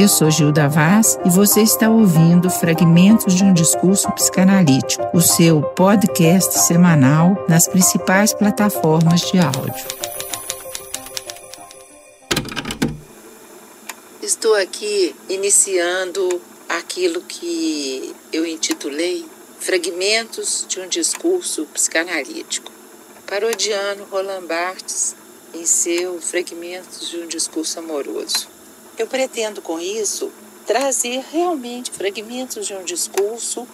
Eu sou Gilda Vaz e você está ouvindo Fragmentos de um Discurso Psicanalítico, o seu podcast semanal nas principais plataformas de áudio. Estou aqui iniciando aquilo que eu intitulei Fragmentos de um Discurso Psicanalítico. Parodiando Roland Barthes em seu Fragmentos de um Discurso Amoroso. Eu pretendo com isso trazer realmente fragmentos de um discurso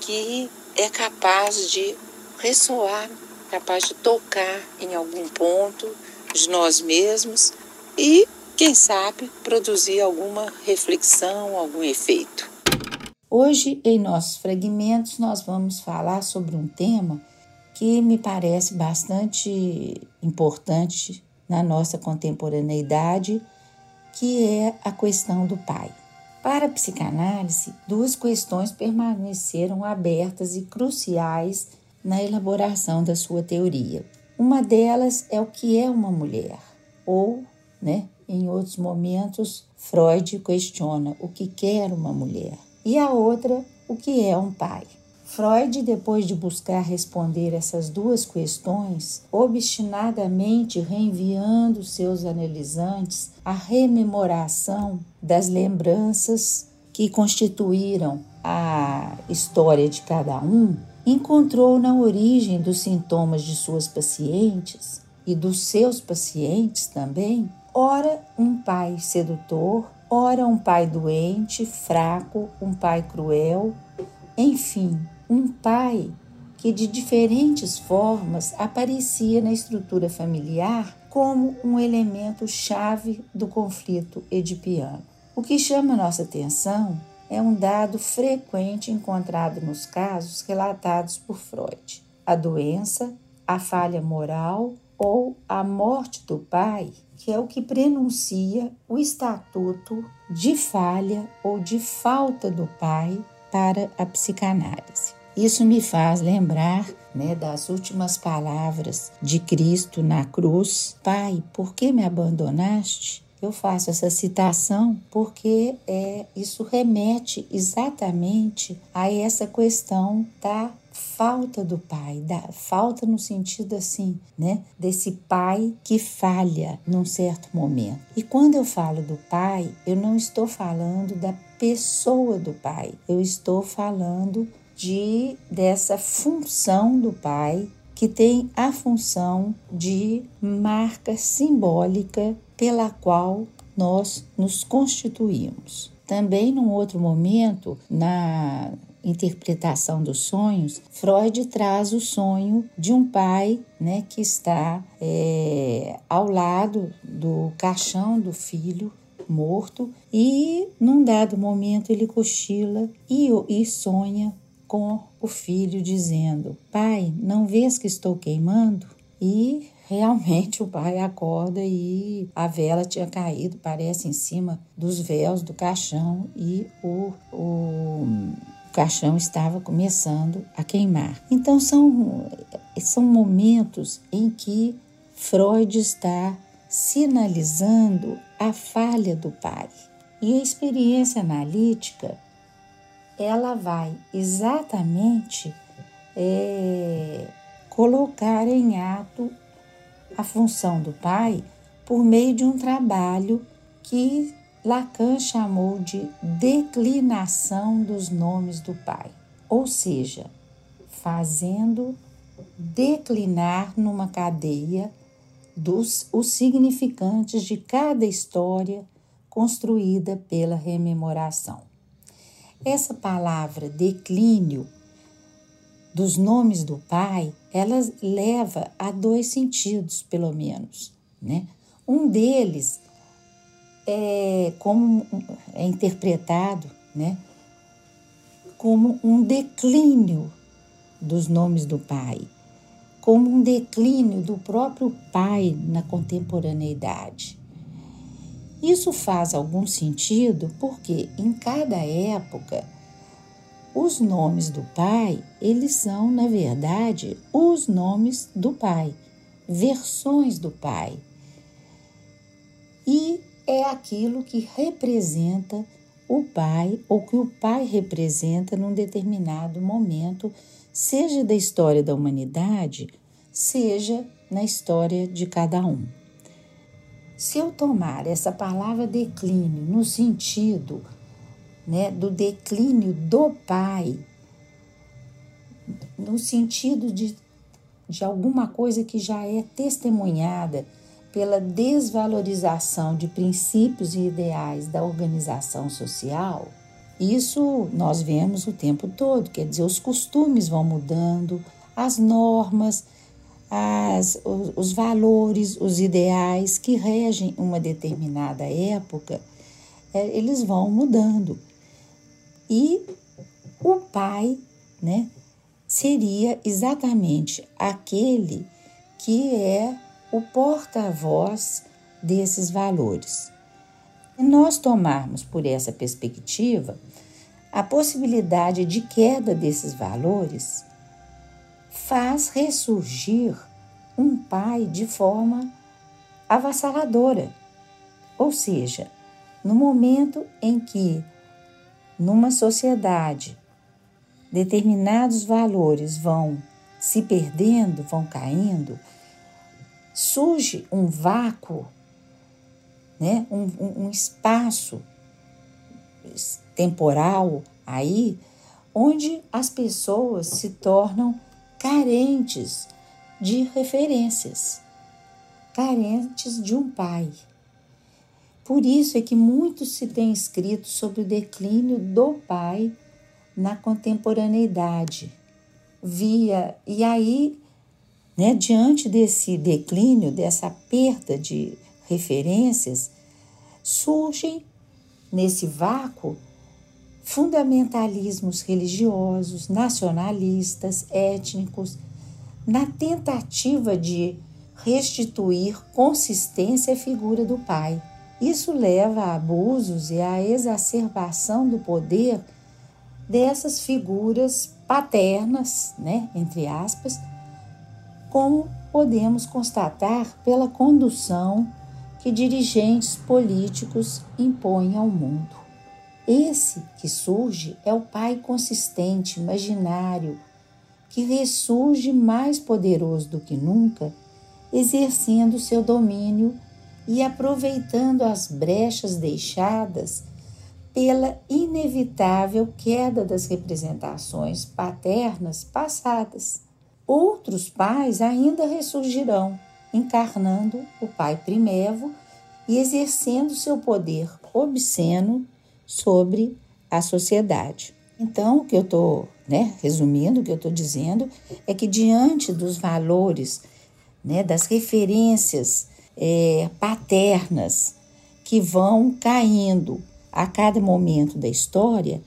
que é capaz de ressoar, capaz de tocar em algum ponto de nós mesmos e, quem sabe, produzir alguma reflexão, algum efeito. Hoje, em nossos fragmentos, nós vamos falar sobre um tema que me parece bastante importante na nossa contemporaneidade que é a questão do pai. Para a psicanálise, duas questões permaneceram abertas e cruciais na elaboração da sua teoria. Uma delas é o que é uma mulher, ou, né, em outros momentos, Freud questiona o que quer uma mulher. E a outra, o que é um pai. Freud, depois de buscar responder essas duas questões, obstinadamente reenviando seus analisantes à rememoração das lembranças que constituíram a história de cada um, encontrou na origem dos sintomas de suas pacientes e dos seus pacientes também, ora um pai sedutor, ora um pai doente, fraco, um pai cruel, enfim, um pai que de diferentes formas aparecia na estrutura familiar como um elemento chave do conflito edipiano. O que chama nossa atenção é um dado frequente encontrado nos casos relatados por Freud: a doença, a falha moral ou a morte do pai, que é o que prenuncia o estatuto de falha ou de falta do pai para a psicanálise. Isso me faz lembrar né, das últimas palavras de Cristo na cruz: Pai, por que me abandonaste? Eu faço essa citação porque é, isso remete exatamente a essa questão da falta do pai, da falta no sentido assim, né, desse pai que falha num certo momento. E quando eu falo do pai, eu não estou falando da pessoa do pai, eu estou falando de dessa função do pai que tem a função de marca simbólica pela qual nós nos constituímos. Também num outro momento, na interpretação dos sonhos, Freud traz o sonho de um pai né, que está é, ao lado do caixão do filho morto e num dado momento ele cochila e, e sonha com o filho, dizendo: Pai, não vês que estou queimando? E realmente o pai acorda e a vela tinha caído, parece, em cima dos véus do caixão e o, o, o caixão estava começando a queimar. Então são, são momentos em que Freud está sinalizando a falha do pai. E a experiência analítica ela vai exatamente é, colocar em ato a função do pai por meio de um trabalho que Lacan chamou de declinação dos nomes do pai, ou seja, fazendo declinar numa cadeia dos os significantes de cada história construída pela rememoração. Essa palavra declínio dos nomes do pai, ela leva a dois sentidos, pelo menos, né? Um deles é como é interpretado, né? Como um declínio dos nomes do pai, como um declínio do próprio pai na contemporaneidade. Isso faz algum sentido porque em cada época os nomes do pai, eles são, na verdade, os nomes do pai, versões do pai. E é aquilo que representa o pai ou que o pai representa num determinado momento, seja da história da humanidade, seja na história de cada um. Se eu tomar essa palavra declínio no sentido né, do declínio do pai, no sentido de, de alguma coisa que já é testemunhada pela desvalorização de princípios e ideais da organização social, isso nós vemos o tempo todo, quer dizer, os costumes vão mudando, as normas, as, os, os valores, os ideais que regem uma determinada época, é, eles vão mudando. E o pai, né, seria exatamente aquele que é o porta-voz desses valores. Se nós tomarmos por essa perspectiva, a possibilidade de queda desses valores faz ressurgir um pai de forma avassaladora. Ou seja, no momento em que, numa sociedade, determinados valores vão se perdendo, vão caindo, surge um vácuo, né? um, um, um espaço temporal aí, onde as pessoas se tornam carentes de referências, carentes de um pai. Por isso é que muito se tem escrito sobre o declínio do pai na contemporaneidade. Via e aí né? Diante desse declínio, dessa perda de referências, surgem nesse vácuo fundamentalismos religiosos, nacionalistas, étnicos, na tentativa de restituir consistência à figura do pai. Isso leva a abusos e à exacerbação do poder dessas figuras paternas, né, entre aspas, como podemos constatar pela condução que dirigentes políticos impõem ao mundo. Esse que surge é o Pai consistente, imaginário, que ressurge mais poderoso do que nunca, exercendo seu domínio e aproveitando as brechas deixadas pela inevitável queda das representações paternas passadas. Outros pais ainda ressurgirão, encarnando o pai primevo e exercendo seu poder obsceno sobre a sociedade. Então, o que eu estou, né, resumindo, o que eu estou dizendo é que diante dos valores, né, das referências é, paternas que vão caindo a cada momento da história,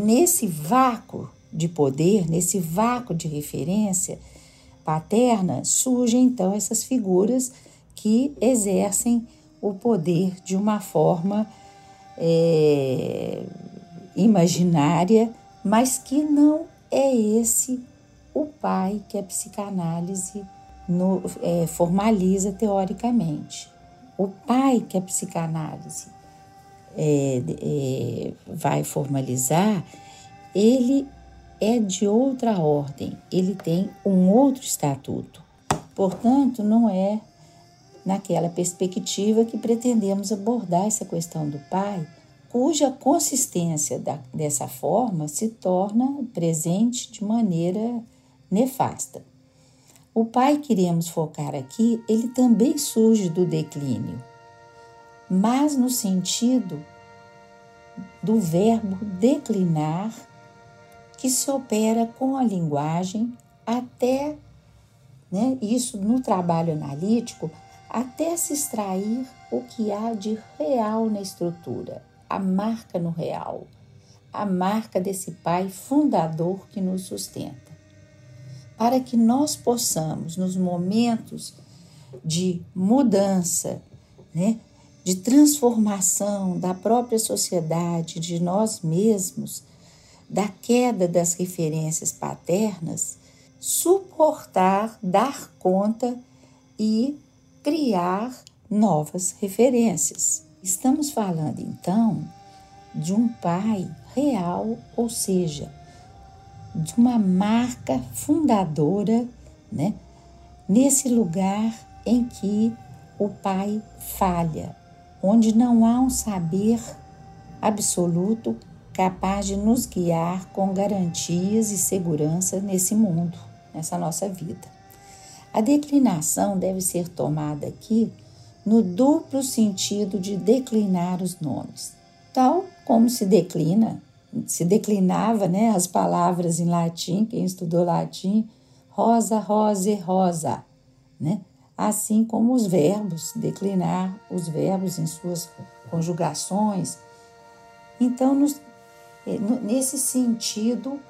nesse vácuo de poder, nesse vácuo de referência paterna, surgem então essas figuras que exercem o poder de uma forma é, imaginária, mas que não é esse o pai que a psicanálise no, é, formaliza teoricamente. O pai que a psicanálise é, é vai formalizar, ele é de outra ordem, ele tem um outro estatuto. Portanto, não é naquela perspectiva que pretendemos abordar essa questão do pai, cuja consistência da, dessa forma se torna presente de maneira nefasta. O pai que iremos focar aqui, ele também surge do declínio, mas no sentido do verbo declinar que se opera com a linguagem até, né, isso no trabalho analítico, até se extrair o que há de real na estrutura, a marca no real, a marca desse Pai fundador que nos sustenta. Para que nós possamos, nos momentos de mudança, né, de transformação da própria sociedade, de nós mesmos, da queda das referências paternas, suportar, dar conta e criar novas referências. Estamos falando então de um pai real, ou seja, de uma marca fundadora, né? Nesse lugar em que o pai falha, onde não há um saber absoluto capaz de nos guiar com garantias e segurança nesse mundo, nessa nossa vida. A declinação deve ser tomada aqui no duplo sentido de declinar os nomes, tal como se declina, se declinava né, as palavras em latim, quem estudou latim, rosa, rose, rosa, né? assim como os verbos, declinar os verbos em suas conjugações. Então, nos, eh, nesse sentido,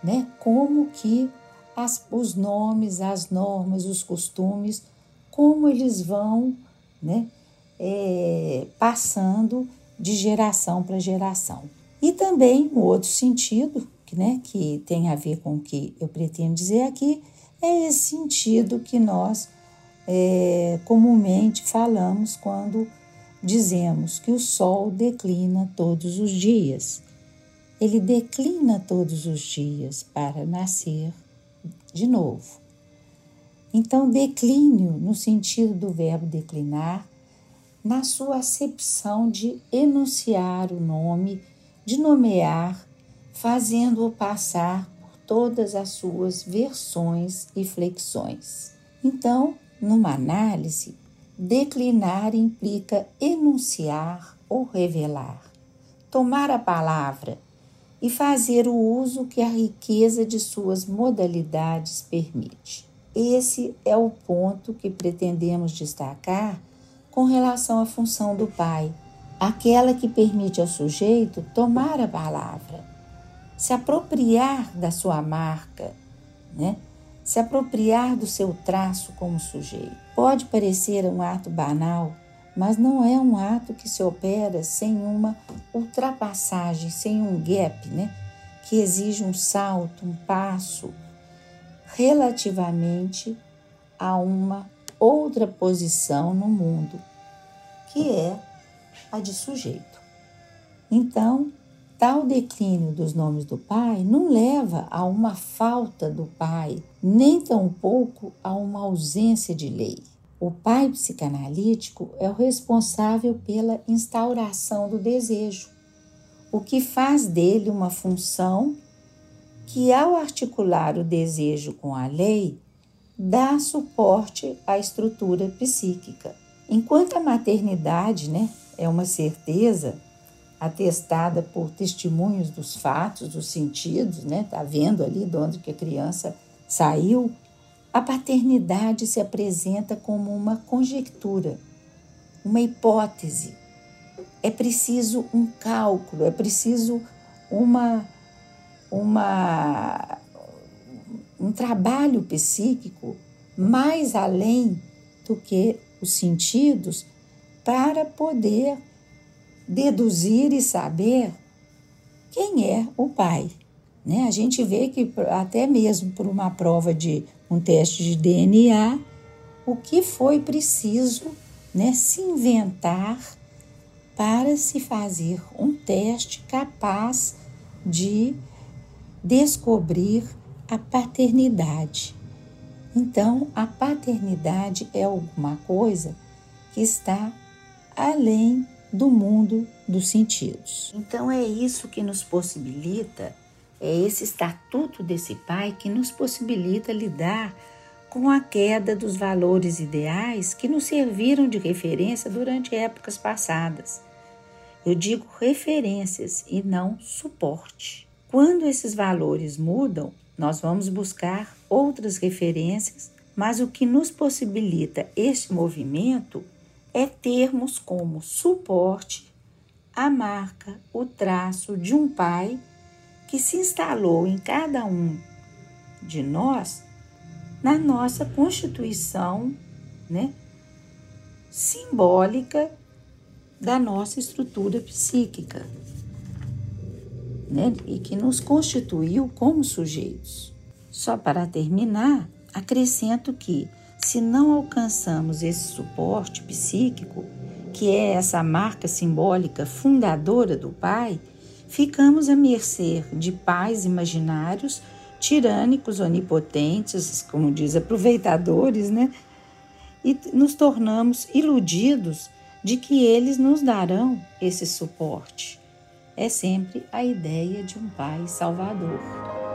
né, como que as, os nomes, as normas, os costumes, como eles vão né, é, passando de geração para geração. E também o outro sentido, que, né, que tem a ver com o que eu pretendo dizer aqui, é esse sentido que nós é, comumente falamos quando dizemos que o Sol declina todos os dias. Ele declina todos os dias para nascer de novo. Então, declínio, no sentido do verbo declinar, na sua acepção de enunciar o nome, de nomear, fazendo-o passar por todas as suas versões e flexões. Então, numa análise, declinar implica enunciar ou revelar, tomar a palavra e fazer o uso que a riqueza de suas modalidades permite. Esse é o ponto que pretendemos destacar com relação à função do pai, aquela que permite ao sujeito tomar a palavra, se apropriar da sua marca, né? se apropriar do seu traço como sujeito. Pode parecer um ato banal, mas não é um ato que se opera sem uma ultrapassagem, sem um gap, né? que exige um salto, um passo relativamente a uma outra posição no mundo, que é a de sujeito. Então, tal declínio dos nomes do pai não leva a uma falta do pai, nem tampouco a uma ausência de lei. O pai psicanalítico é o responsável pela instauração do desejo, o que faz dele uma função que, ao articular o desejo com a lei, dá suporte à estrutura psíquica. Enquanto a maternidade né, é uma certeza atestada por testemunhos dos fatos, dos sentidos, né, tá vendo ali de onde que a criança saiu, a paternidade se apresenta como uma conjectura, uma hipótese. É preciso um cálculo, é preciso uma uma, um trabalho psíquico mais além do que os sentidos para poder deduzir e saber quem é o pai. Né? A gente vê que até mesmo por uma prova de um teste de DNA, o que foi preciso né, se inventar para se fazer um teste capaz de descobrir a paternidade. Então, a paternidade é alguma coisa que está além do mundo dos sentidos. Então, é isso que nos possibilita, é esse estatuto desse pai que nos possibilita lidar com a queda dos valores ideais que nos serviram de referência durante épocas passadas. Eu digo referências e não suporte. Quando esses valores mudam, nós vamos buscar outras referências, mas o que nos possibilita este movimento é termos como suporte a marca, o traço de um pai que se instalou em cada um de nós na nossa constituição, né, simbólica da nossa estrutura psíquica né, e que nos constituiu como sujeitos. Só para terminar, acrescento que, se não alcançamos esse suporte psíquico, que é essa marca simbólica fundadora do pai, ficamos à mercê de pais imaginários, tirânicos, onipotentes, como diz, aproveitadores, né? E nos tornamos iludidos de que eles nos darão esse suporte. É sempre a ideia de um pai salvador.